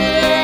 yeah.